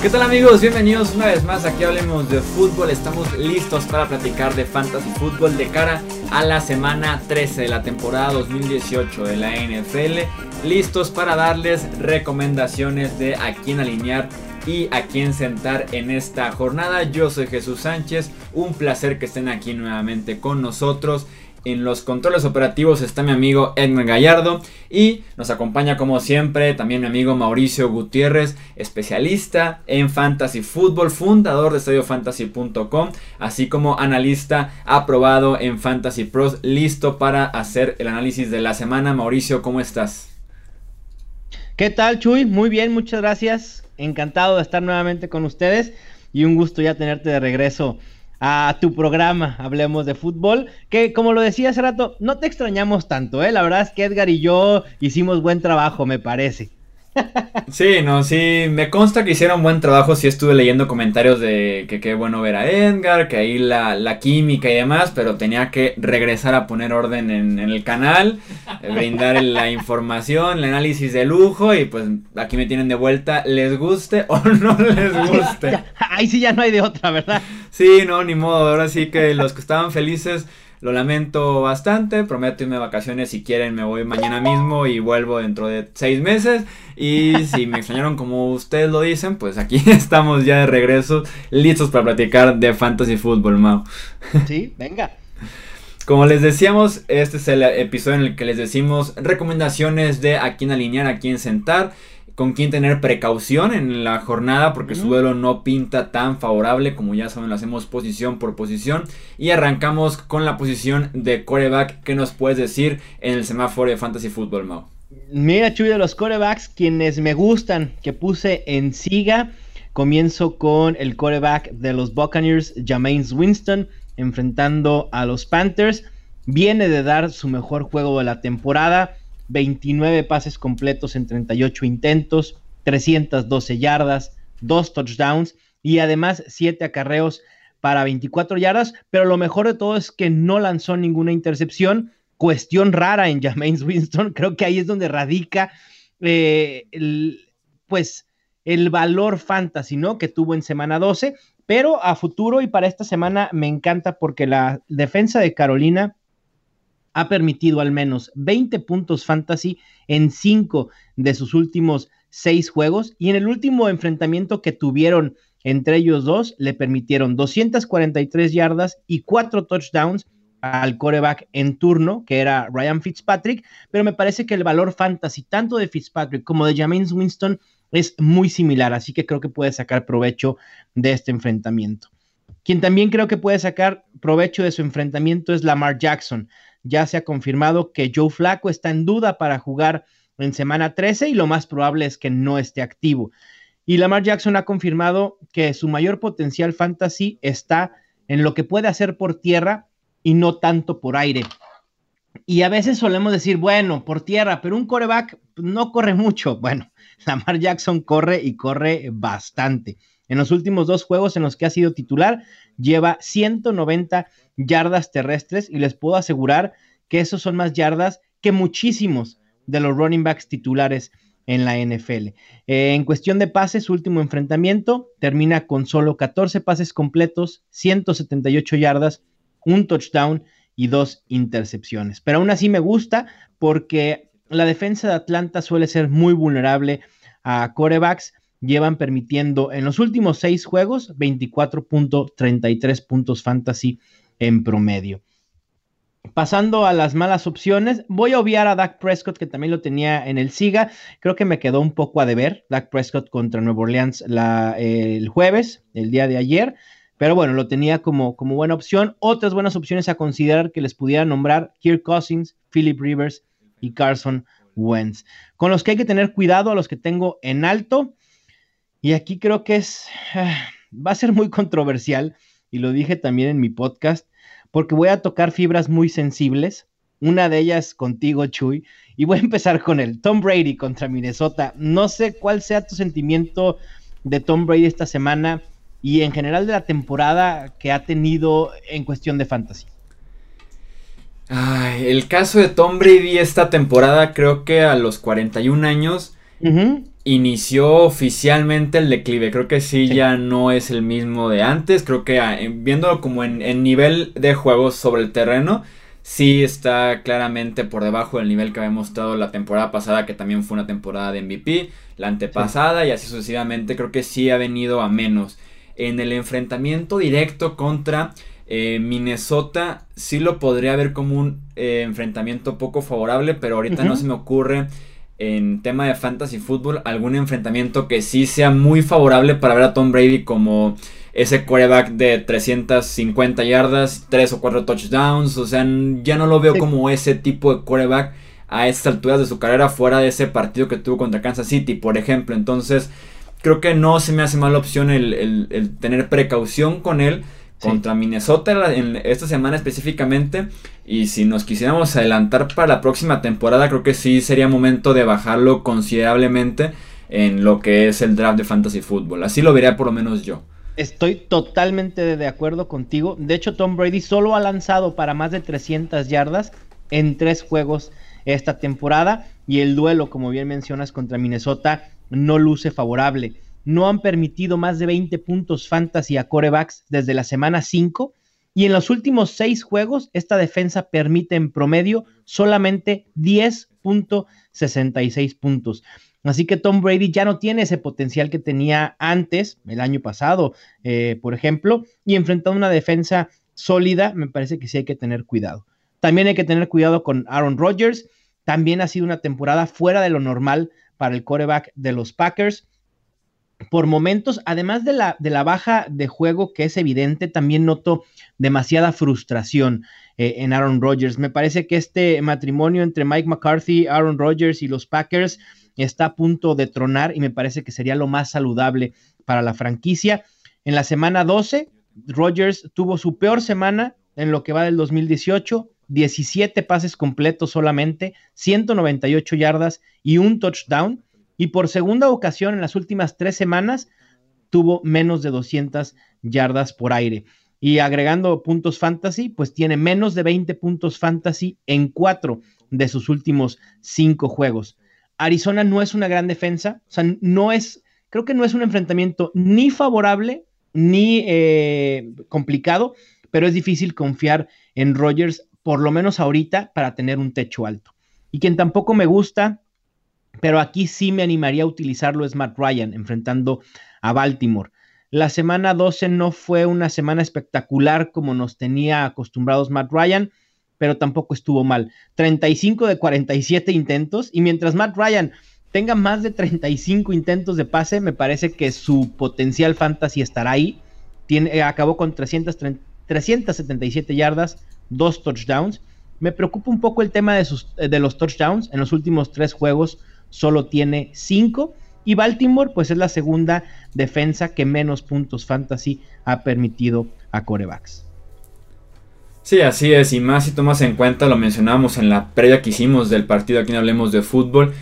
¿Qué tal amigos? Bienvenidos una vez más aquí hablemos de fútbol. Estamos listos para platicar de fantasy fútbol de cara a la semana 13 de la temporada 2018 de la NFL. Listos para darles recomendaciones de a quién alinear y a quién sentar en esta jornada. Yo soy Jesús Sánchez, un placer que estén aquí nuevamente con nosotros. En los controles operativos está mi amigo Edmund Gallardo y nos acompaña como siempre también mi amigo Mauricio Gutiérrez, especialista en fantasy fútbol, fundador de estadiofantasy.com, así como analista aprobado en Fantasy Pros, listo para hacer el análisis de la semana. Mauricio, ¿cómo estás? ¿Qué tal, Chuy? Muy bien, muchas gracias. Encantado de estar nuevamente con ustedes y un gusto ya tenerte de regreso a tu programa, hablemos de fútbol, que como lo decía hace rato, no te extrañamos tanto, ¿eh? La verdad es que Edgar y yo hicimos buen trabajo, me parece. Sí, no, sí, me consta que hicieron buen trabajo, sí estuve leyendo comentarios de que qué bueno ver a Edgar, que ahí la, química y demás, pero tenía que regresar a poner orden en, el canal, eh, brindar la información, el análisis de lujo y pues aquí me tienen de vuelta, les guste o no les guste. ahí sí ya no hay de otra, ¿verdad? Sí, no, ni modo, ahora sí que los que estaban felices lo lamento bastante, prometo irme de vacaciones si quieren me voy mañana mismo y vuelvo dentro de seis meses. Y si me extrañaron como ustedes lo dicen, pues aquí estamos ya de regreso, listos para platicar de fantasy fútbol, Mau. Sí, venga. Como les decíamos, este es el episodio en el que les decimos recomendaciones de a quién alinear, a quién sentar con quién tener precaución en la jornada porque su duelo no pinta tan favorable como ya saben lo hacemos posición por posición. Y arrancamos con la posición de coreback ¿Qué nos puedes decir en el semáforo de fantasy football Mau mira Chuy de los corebacks quienes me gustan que puse en siga comienzo con el coreback de los Buccaneers Jameis Winston enfrentando a los Panthers. Viene de dar su mejor juego de la temporada 29 pases completos en 38 intentos, 312 yardas, 2 touchdowns y además 7 acarreos para 24 yardas, pero lo mejor de todo es que no lanzó ninguna intercepción, cuestión rara en Jameis Winston, creo que ahí es donde radica eh, el, pues el valor fantasy, ¿no? Que tuvo en semana 12, pero a futuro y para esta semana me encanta porque la defensa de Carolina ha permitido al menos 20 puntos fantasy en 5 de sus últimos 6 juegos. Y en el último enfrentamiento que tuvieron entre ellos dos le permitieron 243 yardas y 4 touchdowns al coreback en turno, que era Ryan Fitzpatrick, pero me parece que el valor fantasy tanto de Fitzpatrick como de James Winston es muy similar, así que creo que puede sacar provecho de este enfrentamiento. Quien también creo que puede sacar provecho de su enfrentamiento es Lamar Jackson ya se ha confirmado que Joe Flaco está en duda para jugar en semana 13 y lo más probable es que no esté activo. Y Lamar Jackson ha confirmado que su mayor potencial fantasy está en lo que puede hacer por tierra y no tanto por aire. Y a veces solemos decir, bueno, por tierra, pero un coreback no corre mucho. Bueno, Lamar Jackson corre y corre bastante. En los últimos dos juegos en los que ha sido titular, lleva 190 yardas terrestres y les puedo asegurar que esos son más yardas que muchísimos de los running backs titulares en la NFL. Eh, en cuestión de pases, su último enfrentamiento termina con solo 14 pases completos, 178 yardas, un touchdown y dos intercepciones. Pero aún así me gusta porque la defensa de Atlanta suele ser muy vulnerable a corebacks llevan permitiendo en los últimos seis juegos 24.33 puntos fantasy en promedio. Pasando a las malas opciones, voy a obviar a Dak Prescott, que también lo tenía en el SIGA. Creo que me quedó un poco a deber. Dak Prescott contra Nuevo Orleans el jueves, el día de ayer. Pero bueno, lo tenía como, como buena opción. Otras buenas opciones a considerar que les pudiera nombrar Kirk Cousins, Philip Rivers y Carson Wentz. Con los que hay que tener cuidado, a los que tengo en alto, y aquí creo que es, va a ser muy controversial, y lo dije también en mi podcast, porque voy a tocar fibras muy sensibles, una de ellas contigo, Chuy, y voy a empezar con el Tom Brady contra Minnesota. No sé cuál sea tu sentimiento de Tom Brady esta semana y en general de la temporada que ha tenido en cuestión de fantasy. el caso de Tom Brady esta temporada creo que a los 41 años inició oficialmente el declive. Creo que sí, ya no es el mismo de antes. Creo que ah, viéndolo como en, en, nivel de juegos sobre el terreno, sí está claramente por debajo del nivel que había mostrado la temporada pasada, que también fue una temporada de MVP, la antepasada y así sucesivamente. Creo que sí ha venido a menos. En el enfrentamiento directo contra eh, Minnesota, sí lo podría ver como un eh, enfrentamiento poco favorable, pero ahorita no se me ocurre en tema de fantasy fútbol algún enfrentamiento que sí sea muy favorable para ver a Tom Brady como ese quarterback de 350 yardas, 3 o 4 touchdowns, o sea, ya no lo veo como ese tipo de quarterback a estas alturas de su carrera fuera de ese partido que tuvo contra Kansas City, por ejemplo, entonces creo que no se me hace mala opción el tener precaución con él contra Minnesota en esta semana específicamente. Y si nos quisiéramos adelantar para la próxima temporada, creo que sí sería momento de bajarlo considerablemente en lo que es el draft de fantasy football. Así lo vería por lo menos yo. Estoy totalmente de acuerdo contigo. De hecho, Tom Brady solo ha lanzado para más de 300 yardas en tres juegos esta temporada. Y el duelo, como bien mencionas, contra Minnesota no luce favorable no han permitido más de 20 puntos fantasy a corebacks desde la semana 5 y en los últimos seis juegos esta defensa permite en promedio solamente 10.66 puntos. Así que Tom Brady ya no tiene ese potencial que tenía antes, el año pasado, eh, por ejemplo, y enfrentando una defensa sólida, me parece que sí hay que tener cuidado. También hay que tener cuidado con Aaron Rodgers. También ha sido una temporada fuera de lo normal para el coreback de los Packers por momentos, además de la, de la, baja de juego que es evidente, también noto demasiada frustración eh, en Aaron Rodgers. Me parece que este matrimonio entre Mike McCarthy, Aaron Rodgers y los Packers está a punto de tronar y me parece que sería lo más saludable para la franquicia. En la semana 12, Rodgers tuvo su peor semana en lo que va del 2018, 17 pases completos solamente, 198 yardas y un touchdown y por segunda ocasión en las últimas tres semanas tuvo menos de 200 yardas por aire. Y agregando puntos fantasy, pues tiene menos de 20 puntos fantasy en cuatro de sus últimos cinco juegos. Arizona no es una gran defensa, o sea, no es, creo que no es un enfrentamiento ni favorable ni eh, complicado, pero es difícil confiar en Rogers, por lo menos ahorita, para tener un techo alto. Y quien tampoco me gusta pero aquí sí me animaría a utilizarlo es Matt Ryan enfrentando a Baltimore. La semana 12 no fue una semana espectacular como nos tenía acostumbrados Matt Ryan, pero tampoco estuvo mal. 35 de 47 intentos y mientras Matt Ryan tenga más de 35 intentos de pase, me parece que su potencial fantasy estará ahí. Tiene, acabó con 377 yardas, dos touchdowns. Me preocupa un poco el tema de, sus, eh, de los touchdowns. En los últimos tres juegos solo tiene 5. Y Baltimore, pues es la segunda defensa que menos puntos fantasy ha permitido a corebacks. Sí, así es, y más si tomas en cuenta, lo mencionábamos en la previa que hicimos del partido, aquí no hablemos de fútbol.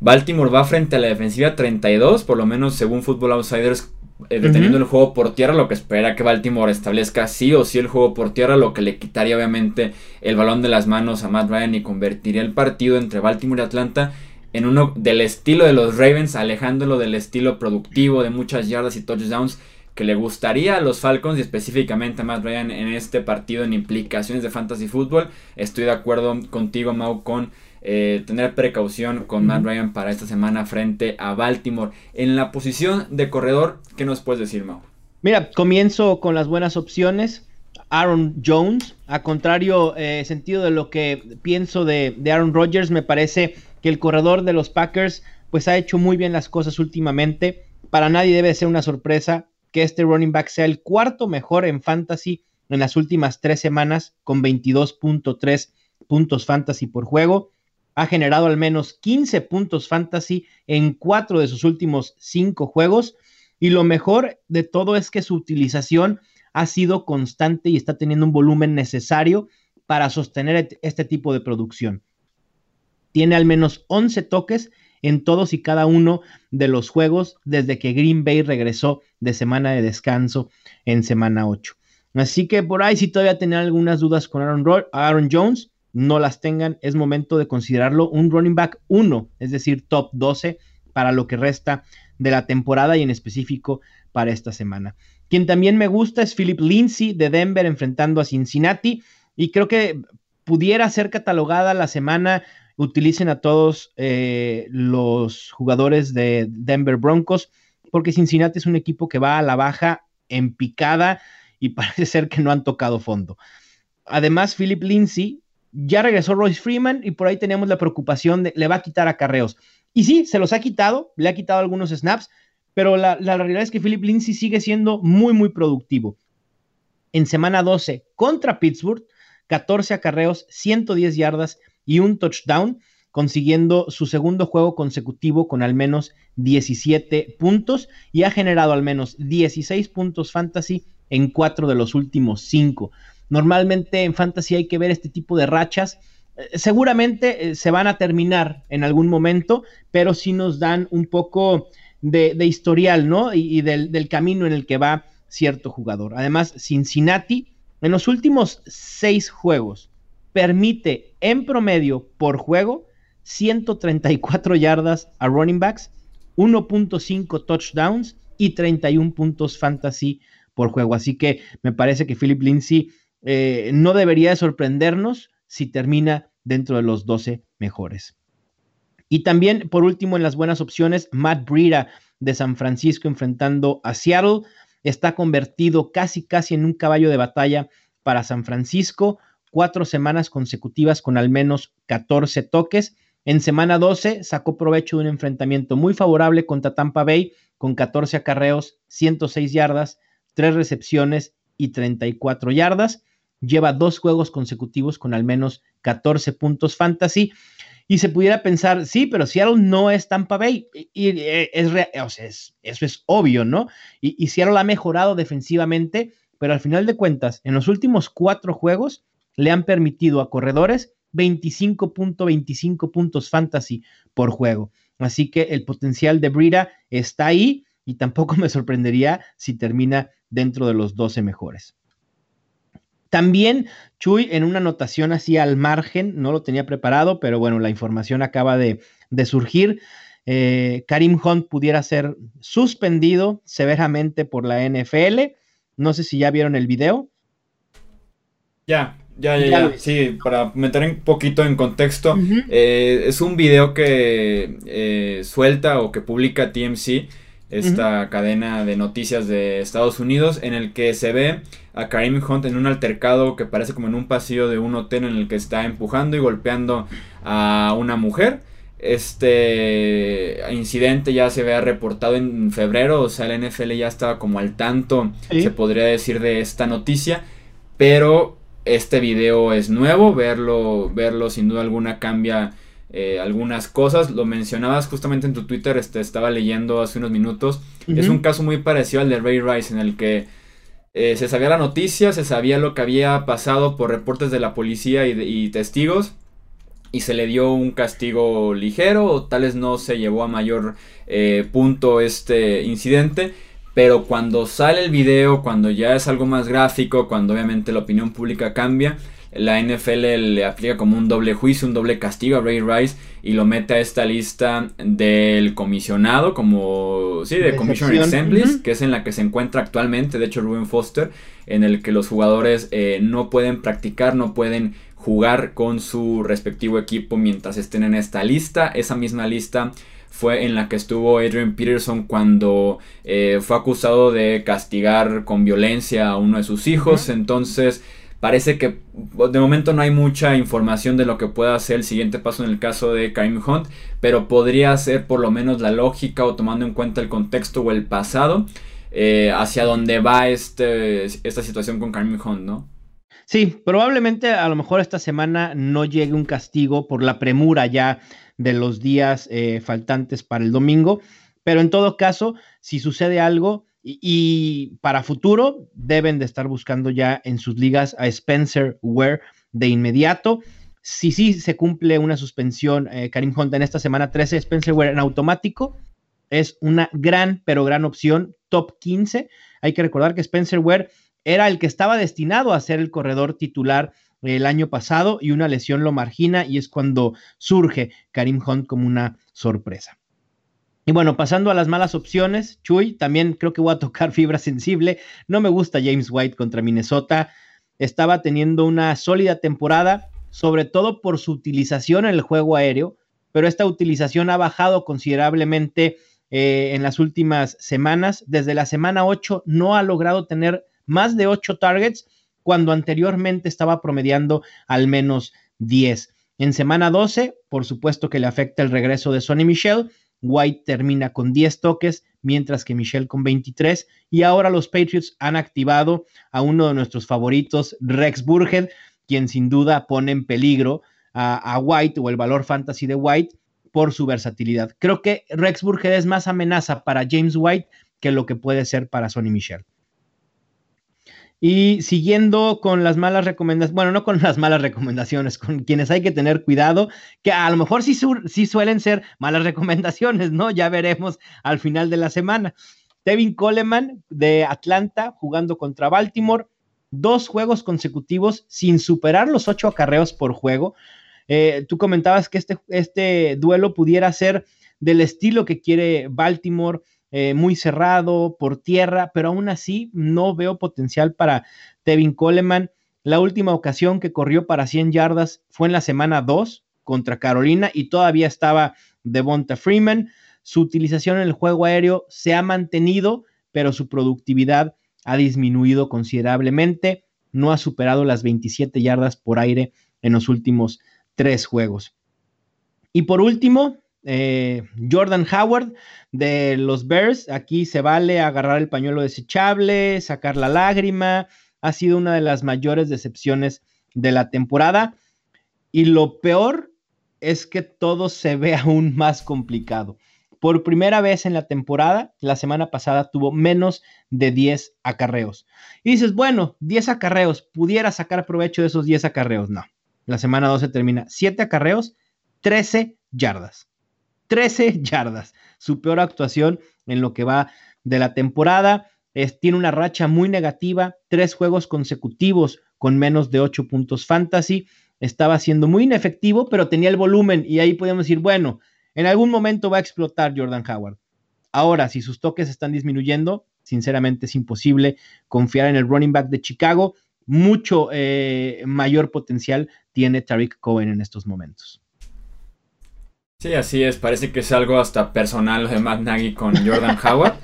Baltimore va frente a la defensiva 32, por lo menos según Football Outsiders, eh, deteniendo el juego por tierra, lo que espera que Baltimore establezca sí o sí el juego por tierra, lo que le quitaría obviamente el balón de las manos a Matt Ryan y convertiría el partido entre Baltimore y Atlanta en uno del estilo de los Ravens, alejándolo del estilo productivo de muchas yardas y touchdowns que le gustaría a los Falcons y específicamente a Matt Ryan en este partido en implicaciones de fantasy fútbol. Estoy de acuerdo contigo, Mau, con eh, tener precaución con Matt Ryan para esta semana frente a Baltimore. En la posición de corredor, ¿qué nos puedes decir, Mau? Mira, comienzo con las buenas opciones. Aaron Jones, a contrario eh, sentido de lo que pienso de, de Aaron Rodgers, me parece que el corredor de los Packers pues ha hecho muy bien las cosas últimamente. Para nadie debe ser una sorpresa que este running back sea el cuarto mejor en fantasy en las últimas tres semanas con 22.3 puntos fantasy por juego. Ha generado al menos 15 puntos fantasy en cuatro de sus últimos cinco juegos. Y lo mejor de todo es que su utilización ha sido constante y está teniendo un volumen necesario para sostener este tipo de producción tiene al menos 11 toques en todos y cada uno de los juegos desde que Green Bay regresó de semana de descanso en semana 8. Así que por ahí si todavía tienen algunas dudas con Aaron, Aaron Jones, no las tengan, es momento de considerarlo un running back 1, es decir, top 12 para lo que resta de la temporada y en específico para esta semana. Quien también me gusta es Philip Lindsay de Denver enfrentando a Cincinnati y creo que pudiera ser catalogada la semana. Utilicen a todos eh, los jugadores de Denver Broncos porque Cincinnati es un equipo que va a la baja en picada y parece ser que no han tocado fondo. Además, Philip Lindsay ya regresó Royce Freeman y por ahí teníamos la preocupación de le va a quitar a carreos. Y sí, se los ha quitado, le ha quitado algunos snaps, pero la, realidad es que Philip Lindsay sigue siendo muy, muy productivo. En semana 12 contra Pittsburgh, 14 acarreos, 110 yardas y un touchdown, consiguiendo su segundo juego consecutivo con al menos 17 puntos y ha generado al menos 16 puntos fantasy en cuatro de los últimos cinco. Normalmente en fantasy hay que ver este tipo de rachas eh, seguramente eh, se van a terminar en algún momento, pero sí nos dan un poco de, historial, ¿no? Y, del, del, camino en el que va cierto jugador. Además, Cincinnati en los últimos seis juegos permite en promedio por juego 134 yardas a running backs, 1.5 touchdowns y 31 puntos fantasy por juego. Así que me parece que Philip Lindsay eh, no debería de sorprendernos si termina dentro de los 12 mejores. Y también, por último, en las buenas opciones, Matt Breida de San Francisco enfrentando a Seattle. Está convertido casi, casi en un caballo de batalla para San Francisco. Cuatro semanas consecutivas con al menos 14 toques. En semana 12 sacó provecho de un enfrentamiento muy favorable contra Tampa Bay con 14 acarreos, 106 yardas, 3 recepciones y 34 yardas lleva dos juegos consecutivos con al menos 14 puntos fantasy. Y se pudiera pensar, sí, pero Seattle no es Tampa Bay. Y, eh, es, o sea, eso es obvio, ¿no? Y, y Seattle ha mejorado defensivamente, pero al final de cuentas, en los últimos cuatro juegos le han permitido a corredores 25.25 puntos fantasy por juego. Así que el potencial de Brida está ahí y tampoco me sorprendería si termina dentro de los 12 mejores. También, Chuy, en una anotación así al margen, no lo tenía preparado, pero bueno, la información acaba de, surgir. Eh, Karim Hunt pudiera ser suspendido severamente por la NFL. No sé si ya vieron el video. Ya, ya, ya, ya. Sí, para meter un poquito en contexto, eh, es un video que eh, suelta o que publica TMC esta cadena de noticias de Estados Unidos, en el que se ve a Karim Hunt en un altercado que parece como en un pasillo de un hotel en el que está empujando y golpeando a una mujer. Este incidente ya se había reportado en febrero, o sea, la NFL ya estaba como al tanto, se podría decir, de esta noticia, pero este video es nuevo, verlo, verlo sin duda alguna cambia eh, algunas cosas. Lo mencionabas justamente en tu Twitter, este, estaba leyendo hace unos minutos. Es un caso muy parecido al de Ray Rice, en el que eh, se sabía la noticia, se sabía lo que había pasado por reportes de la policía y, testigos. Y se le dio un castigo ligero, o tal vez no se llevó a mayor eh, punto este incidente. Pero cuando sale el video, cuando ya es algo más gráfico, cuando obviamente la opinión pública cambia, la NFL le aplica como un doble juicio, un doble castigo a Ray Rice y lo mete a esta lista del comisionado, como, sí, de, Commissioner Assemblies, que es en la que se encuentra actualmente, de hecho, Ruben Foster, en el que los jugadores eh, no pueden practicar, no pueden jugar con su respectivo equipo mientras estén en esta lista. Esa misma lista fue en la que estuvo Adrian Peterson cuando eh, fue acusado de castigar con violencia a uno de sus hijos. Entonces, Parece que de momento no hay mucha información de lo que pueda ser el siguiente paso en el caso de Karim Hunt, pero podría ser por lo menos la lógica o tomando en cuenta el contexto o el pasado eh, hacia dónde va este, esta situación con Karim Hunt, ¿no? Sí, probablemente a lo mejor esta semana no llegue un castigo por la premura ya de los días eh, faltantes para el domingo, pero en todo caso, si sucede algo, y, para futuro deben de estar buscando ya en sus ligas a Spencer Ware de inmediato. Si sí se cumple una suspensión, eh, Karim Hunt en esta semana 13, Spencer Ware en automático es una gran, pero gran opción, top 15. Hay que recordar que Spencer Ware era el que estaba destinado a ser el corredor titular el año pasado y una lesión lo margina y es cuando surge Karim Hunt como una sorpresa. Y bueno, pasando a las malas opciones, Chuy, también creo que voy a tocar fibra sensible. No me gusta James White contra Minnesota. Estaba teniendo una sólida temporada, sobre todo por su utilización en el juego aéreo, pero esta utilización ha bajado considerablemente eh, en las últimas semanas. Desde la semana 8 no ha logrado tener más de 8 targets cuando anteriormente estaba promediando al menos 10. En semana 12, por supuesto que le afecta el regreso de Sonny Michel. White termina con 10 toques, mientras que Michel con 23. Y ahora los Patriots han activado a uno de nuestros favoritos, Rex Burhead, quien sin duda pone en peligro a, White o el valor fantasy de White por su versatilidad. Creo que Rex Burhead es más amenaza para James White que lo que puede ser para Sonny Michel. Y siguiendo con las malas recomendaciones, bueno, no con las malas recomendaciones, con quienes hay que tener cuidado, que a lo mejor sí, sí suelen ser malas recomendaciones, ¿no? Ya veremos al final de la semana. Tevin Coleman de Atlanta jugando contra Baltimore, dos juegos consecutivos sin superar los ocho acarreos por juego. Eh, tú comentabas que este, este duelo pudiera ser del estilo que quiere Baltimore eh, muy cerrado por tierra, pero aún así no veo potencial para Tevin Coleman. La última ocasión que corrió para 100 yardas fue en la semana 2 contra Carolina y todavía estaba Devonta Freeman. Su utilización en el juego aéreo se ha mantenido, pero su productividad ha disminuido considerablemente. No ha superado las 27 yardas por aire en los últimos tres juegos. Y por último, eh, Jordan Howard de los Bears. Aquí se vale agarrar el pañuelo desechable, sacar la lágrima. Ha sido una de las mayores decepciones de la temporada. Y lo peor es que todo se ve aún más complicado. Por primera vez en la temporada, la semana pasada tuvo menos de 10 acarreos. Y dices, bueno, 10 acarreos, pudiera sacar provecho de esos 10 acarreos. No, la semana 12 termina 7 acarreos, 13 yardas. 13 yardas. Su peor actuación en lo que va de la temporada. tiene una racha muy negativa, tres juegos consecutivos con menos de 8 puntos fantasy. Estaba siendo muy inefectivo, pero tenía el volumen y ahí podemos decir, bueno, en algún momento va a explotar Jordan Howard. Ahora, si sus toques están disminuyendo, sinceramente es imposible confiar en el running back de Chicago. Mucho eh, mayor potencial tiene Tariq Cohen en estos momentos. Sí, así es. Parece que es algo hasta personal de Matt Nagy con Jordan Howard.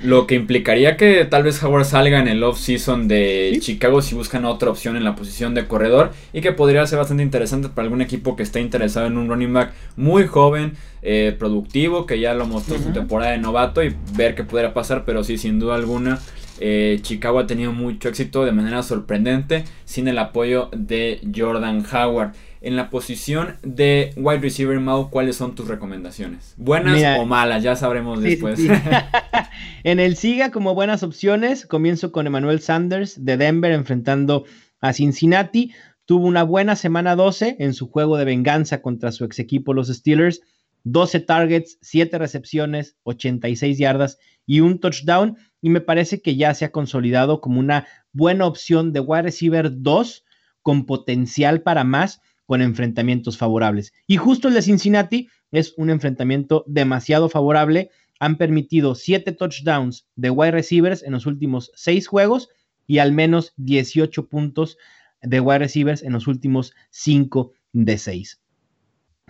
lo que implicaría que tal vez Howard salga en el off-season de Chicago si buscan otra opción en la posición de corredor. Y que podría ser bastante interesante para algún equipo que esté interesado en un running back muy joven, eh, productivo, que ya lo mostró su temporada de novato y ver qué pudiera pasar. Pero sí, sin duda alguna. Eh, Chicago ha tenido mucho éxito de manera sorprendente sin el apoyo de Jordan Howard en la posición de wide receiver, Mau, ¿cuáles son tus recomendaciones? ¿Buenas o malas? Ya sabremos después. en el SIGA, como buenas opciones, comienzo con Emmanuel Sanders de Denver enfrentando a Cincinnati. Tuvo una buena semana 12 en su juego de venganza contra su ex equipo, los Steelers. 12 targets, 7 recepciones, 86 yardas y un touchdown. Y me parece que ya se ha consolidado como una buena opción de wide receiver 2 con potencial para más con enfrentamientos favorables. Y justo el de Cincinnati es un enfrentamiento demasiado favorable. Han permitido siete touchdowns de wide receivers en los últimos seis juegos y al menos 18 puntos de wide receivers en los últimos cinco de seis.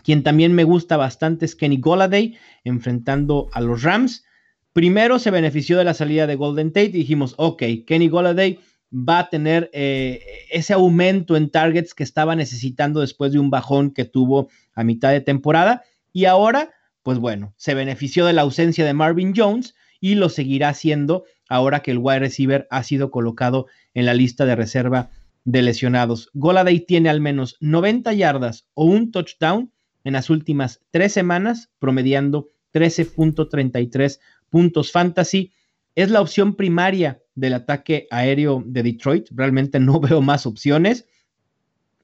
Quien también me gusta bastante es Kenny Golladay enfrentando a los Rams. Primero se benefició de la salida de Golden Tate y dijimos, ok, Kenny Golladay va a tener eh, ese aumento en targets que estaba necesitando después de un bajón que tuvo a mitad de temporada. Y ahora, pues bueno, se benefició de la ausencia de Marvin Jones y lo seguirá haciendo ahora que el wide receiver ha sido colocado en la lista de reserva de lesionados. Goladay tiene al menos 90 yardas o un touchdown en las últimas tres semanas, promediando 13.33 puntos fantasy. Es la opción primaria del ataque aéreo de Detroit. Realmente no veo más opciones.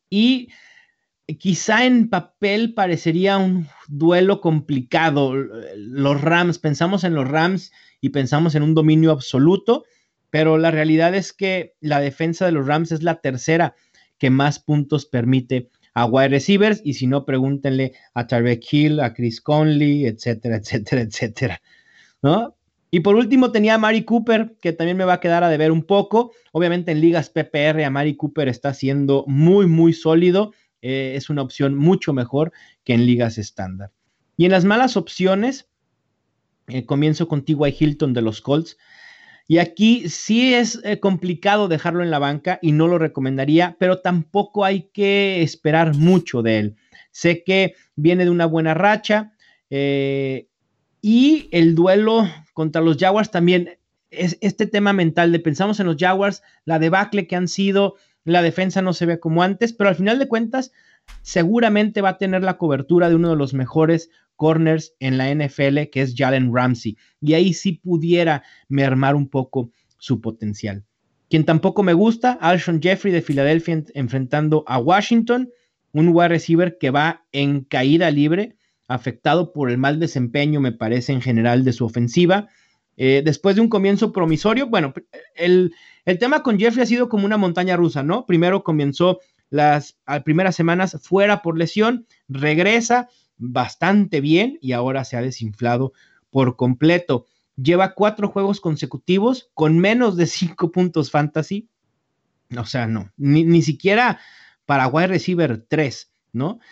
Y quizá en papel parecería un duelo complicado. Los Rams, pensamos en los Rams y pensamos en un dominio absoluto, pero la realidad es que la defensa de los Rams es la tercera que más puntos permite a wide receivers y si no, pregúntenle a Tarek Hill, a Chris Conley, etcétera, etcétera, etcétera. Y por último tenía a Mari Cooper, que también me va a quedar a deber un poco. Obviamente en ligas PPR a Mari Cooper está siendo muy, muy sólido. Eh, es una opción mucho mejor que en ligas estándar. Y en las malas opciones, eh, comienzo con T.Y. Hilton de los Colts. Y aquí sí es eh, complicado dejarlo en la banca y no lo recomendaría, pero tampoco hay que esperar mucho de él. Sé que viene de una buena racha y el duelo contra los Jaguars también es este tema mental de pensamos en los Jaguars, la debacle que han sido, la defensa no se ve como antes, pero al final de cuentas seguramente va a tener la cobertura de uno de los mejores corners en la NFL, que es Jalen Ramsey. Y ahí sí pudiera mermar un poco su potencial. Quien tampoco me gusta, Alshon Jeffrey de Filadelfia enfrentando a Washington, un wide receiver que va en caída libre, afectado por el mal desempeño, me parece, en general de su ofensiva. Eh, después de un comienzo promisorio, bueno, el, el tema con Jeffrey ha sido como una montaña rusa, ¿no? Primero comenzó las primeras semanas fuera por lesión, regresa bastante bien y ahora se ha desinflado por completo. Lleva cuatro juegos consecutivos con menos de cinco puntos fantasy. O sea, no, ni, siquiera para wide receiver 3,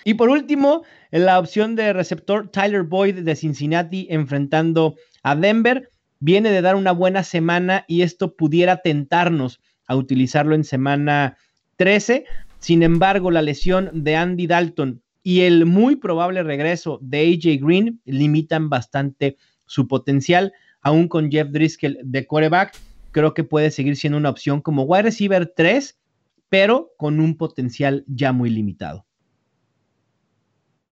Y por último, la opción de receptor Tyler Boyd de Cincinnati enfrentando a Denver viene de dar una buena semana y esto pudiera tentarnos a utilizarlo en semana 13. Sin embargo, la lesión de Andy Dalton y el muy probable regreso de AJ Green limitan bastante su potencial, aún con Jeff Driscoll de quarterback. Creo que puede seguir siendo una opción como wide receiver 3, pero con un potencial ya muy limitado.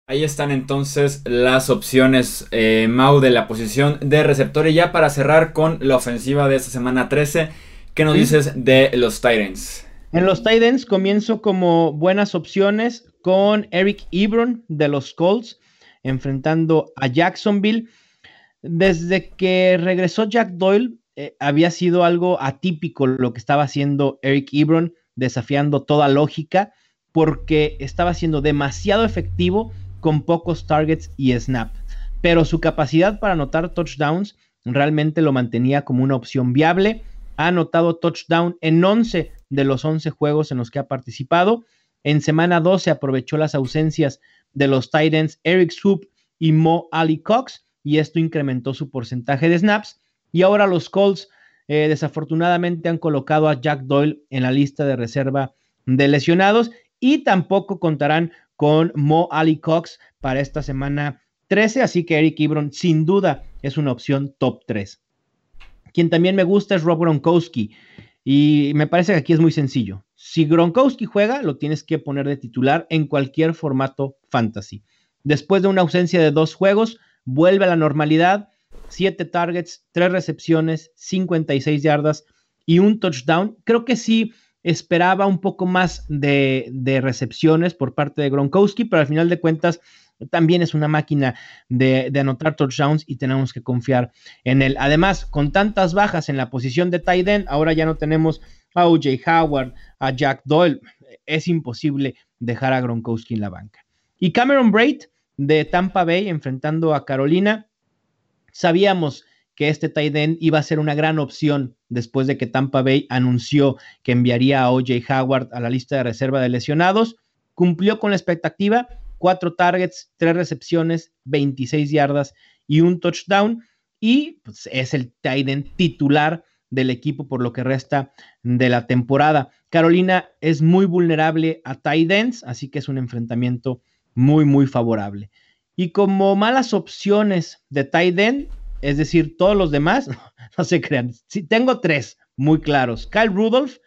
Ahí están entonces las opciones eh, Mau de la posición de receptor. Y ya para cerrar con la ofensiva de esta semana 13, ¿qué nos dices de los Titans? En los Titans comienzo como buenas opciones con Eric Ebron de los Colts enfrentando a Jacksonville. Desde que regresó Jack Doyle, eh, había sido algo atípico lo que estaba haciendo Eric Ebron, desafiando toda lógica, porque estaba siendo demasiado efectivo con pocos targets y snap, pero su capacidad para anotar touchdowns realmente lo mantenía como una opción viable. Ha anotado touchdown en 11 de los 11 juegos en los que ha participado. En semana 12 aprovechó las ausencias de los Titans Eric Swoop y Mo Ali Cox y esto incrementó su porcentaje de snaps. Y ahora los Colts eh, desafortunadamente han colocado a Jack Doyle en la lista de reserva de lesionados y tampoco contarán con Mo Ali Cox para esta semana 13, así que Eric Ebron sin duda es una opción top 3. Quien también me gusta es Rob Gronkowski y me parece que aquí es muy sencillo. Si Gronkowski juega, lo tienes que poner de titular en cualquier formato fantasy. Después de una ausencia de dos juegos, vuelve a la normalidad, 7 targets, 3 recepciones, 56 yardas y un touchdown. Creo que sí esperaba un poco más de, recepciones por parte de Gronkowski, pero al final de cuentas también es una máquina de, anotar touchdowns y tenemos que confiar en él. Además, con tantas bajas en la posición de tight end, ahora ya no tenemos a OJ Howard, a Jack Doyle. Es imposible dejar a Gronkowski en la banca. Y Cameron Braid de Tampa Bay enfrentando a Carolina. Sabíamos que este tight end iba a ser una gran opción después de que Tampa Bay anunció que enviaría a OJ Howard a la lista de reserva de lesionados. Cumplió con la expectativa, cuatro targets, tres recepciones, 26 yardas y un touchdown. Y pues, es el tight end titular del equipo por lo que resta de la temporada. Carolina es muy vulnerable a tight ends, así que es un enfrentamiento muy, muy favorable. Y como malas opciones de tight end, es decir, todos los demás, no, se crean. Sí, tengo tres muy claros. Kyle Rudolph,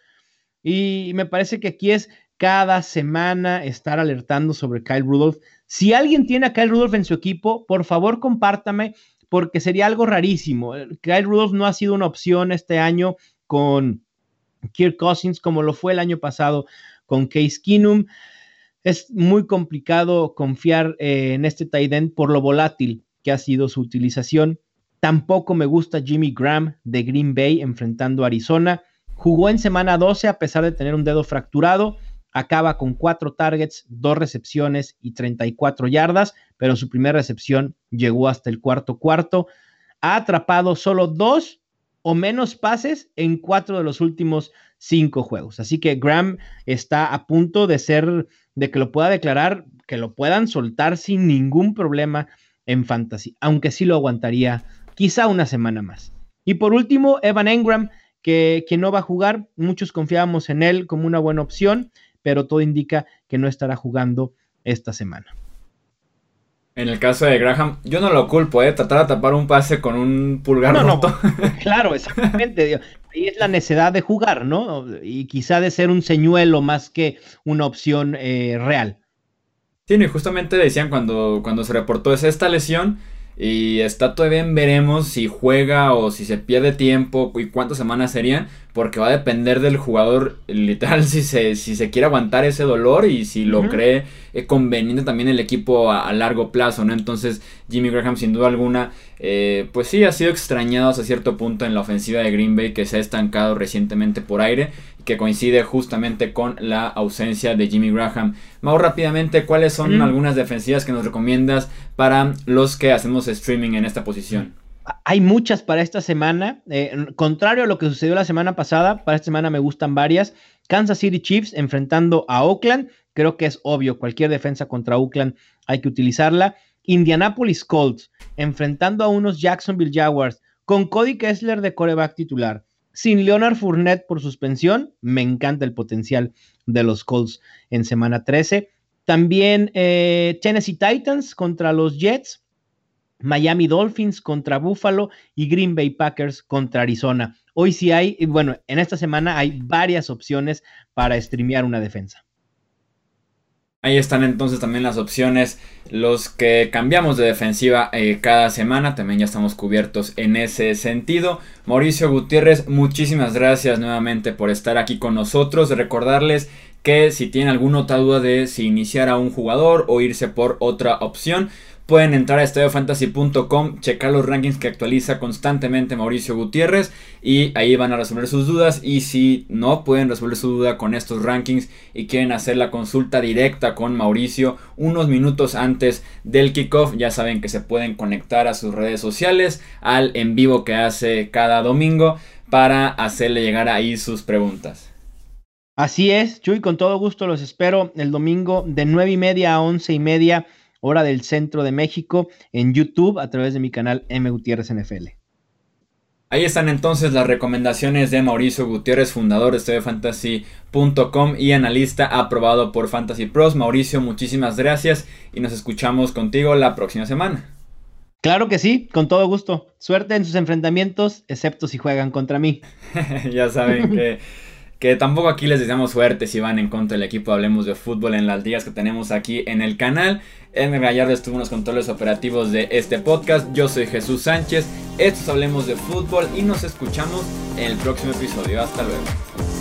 y me parece que aquí es cada semana estar alertando sobre Kyle Rudolph. Si alguien tiene a Kyle Rudolph en su equipo, por favor compártame, porque sería algo rarísimo. Kyle Rudolph no ha sido una opción este año con Kirk Cousins como lo fue el año pasado con Case Keenum. Es muy complicado confiar eh, en este tight end por lo volátil que ha sido su utilización. Tampoco me gusta Jimmy Graham de Green Bay enfrentando a Arizona. Jugó en semana 12 a pesar de tener un dedo fracturado. acaba con cuatro targets, dos recepciones y 34 yardas, pero su primera recepción llegó hasta el cuarto cuarto. Ha atrapado solo dos o menos pases en cuatro de los últimos cinco juegos. Así que Graham está a punto de ser, de que lo pueda declarar, que lo puedan soltar sin ningún problema en fantasy, aunque sí lo aguantaría quizá una semana más. Y por último, Evan Engram, que, que no va a jugar, muchos confiábamos en él como una buena opción, pero todo indica que no estará jugando esta semana. En el caso de Graham, yo no lo culpo, ¿eh? Tratar de tapar un pase con un pulgar no, roto. claro, exactamente. Ahí es la necesidad de jugar, ¿no? Y quizá de ser un señuelo más que una opción eh, real. Sí, y justamente decían cuando, cuando se reportó esta lesión, y está todavía veremos si juega o si se pierde tiempo y cuántas semanas serían. Porque va a depender del jugador, literal, si se, si se quiere aguantar ese dolor y si lo cree eh, conveniente también el equipo a, largo plazo, ¿no? Entonces, Jimmy Graham, sin duda alguna, eh, pues sí, ha sido extrañado hasta cierto punto en la ofensiva de Green Bay, que se ha estancado recientemente por aire y que coincide justamente con la ausencia de Jimmy Graham. Más rápidamente, ¿cuáles son algunas defensivas que nos recomiendas para los que hacemos streaming en esta posición? Hay muchas para esta semana. Eh, contrario a lo que sucedió la semana pasada, para esta semana me gustan varias. Kansas City Chiefs enfrentando a Oakland. Creo que es obvio, cualquier defensa contra Oakland hay que utilizarla. Indianapolis Colts enfrentando a unos Jacksonville Jaguars con Cody Kessler de coreback titular. Sin Leonard Fournette por suspensión, me encanta el potencial de los Colts en semana 13. También eh, Tennessee Titans contra los Jets. Miami Dolphins contra Buffalo y Green Bay Packers contra Arizona. Hoy sí hay, bueno, en esta semana hay varias opciones para streamear una defensa. Ahí están entonces también las opciones, los que cambiamos de defensiva eh, cada semana, también ya estamos cubiertos en ese sentido. Mauricio Gutiérrez, muchísimas gracias nuevamente por estar aquí con nosotros. Recordarles que si tienen alguna otra duda de si iniciar a un jugador o irse por otra opción, Pueden entrar a estadiofantasy.com, checar los rankings que actualiza constantemente Mauricio Gutiérrez y ahí van a resolver sus dudas. Y si no pueden resolver su duda con estos rankings y quieren hacer la consulta directa con Mauricio unos minutos antes del kickoff, ya saben que se pueden conectar a sus redes sociales, al en vivo que hace cada domingo para hacerle llegar ahí sus preguntas. Así es, Chuy, con todo gusto los espero el domingo de 9 y media a 11 y media hora del centro de México, en YouTube a través de mi canal M Gutiérrez NFL. Ahí están entonces las recomendaciones de Mauricio Gutiérrez, fundador de Fantasy.com y analista aprobado por Fantasy Pros. Mauricio, muchísimas gracias y nos escuchamos contigo la próxima semana. Claro que sí, con todo gusto. Suerte en sus enfrentamientos, excepto si juegan contra mí. ya saben que que tampoco aquí les deseamos suerte si van en contra del equipo Hablemos de Fútbol en las días que tenemos aquí en el canal. En Gallardo estuvo en los controles operativos de este podcast. Yo soy Jesús Sánchez. Estos Hablemos de Fútbol y nos escuchamos en el próximo episodio. Hasta luego.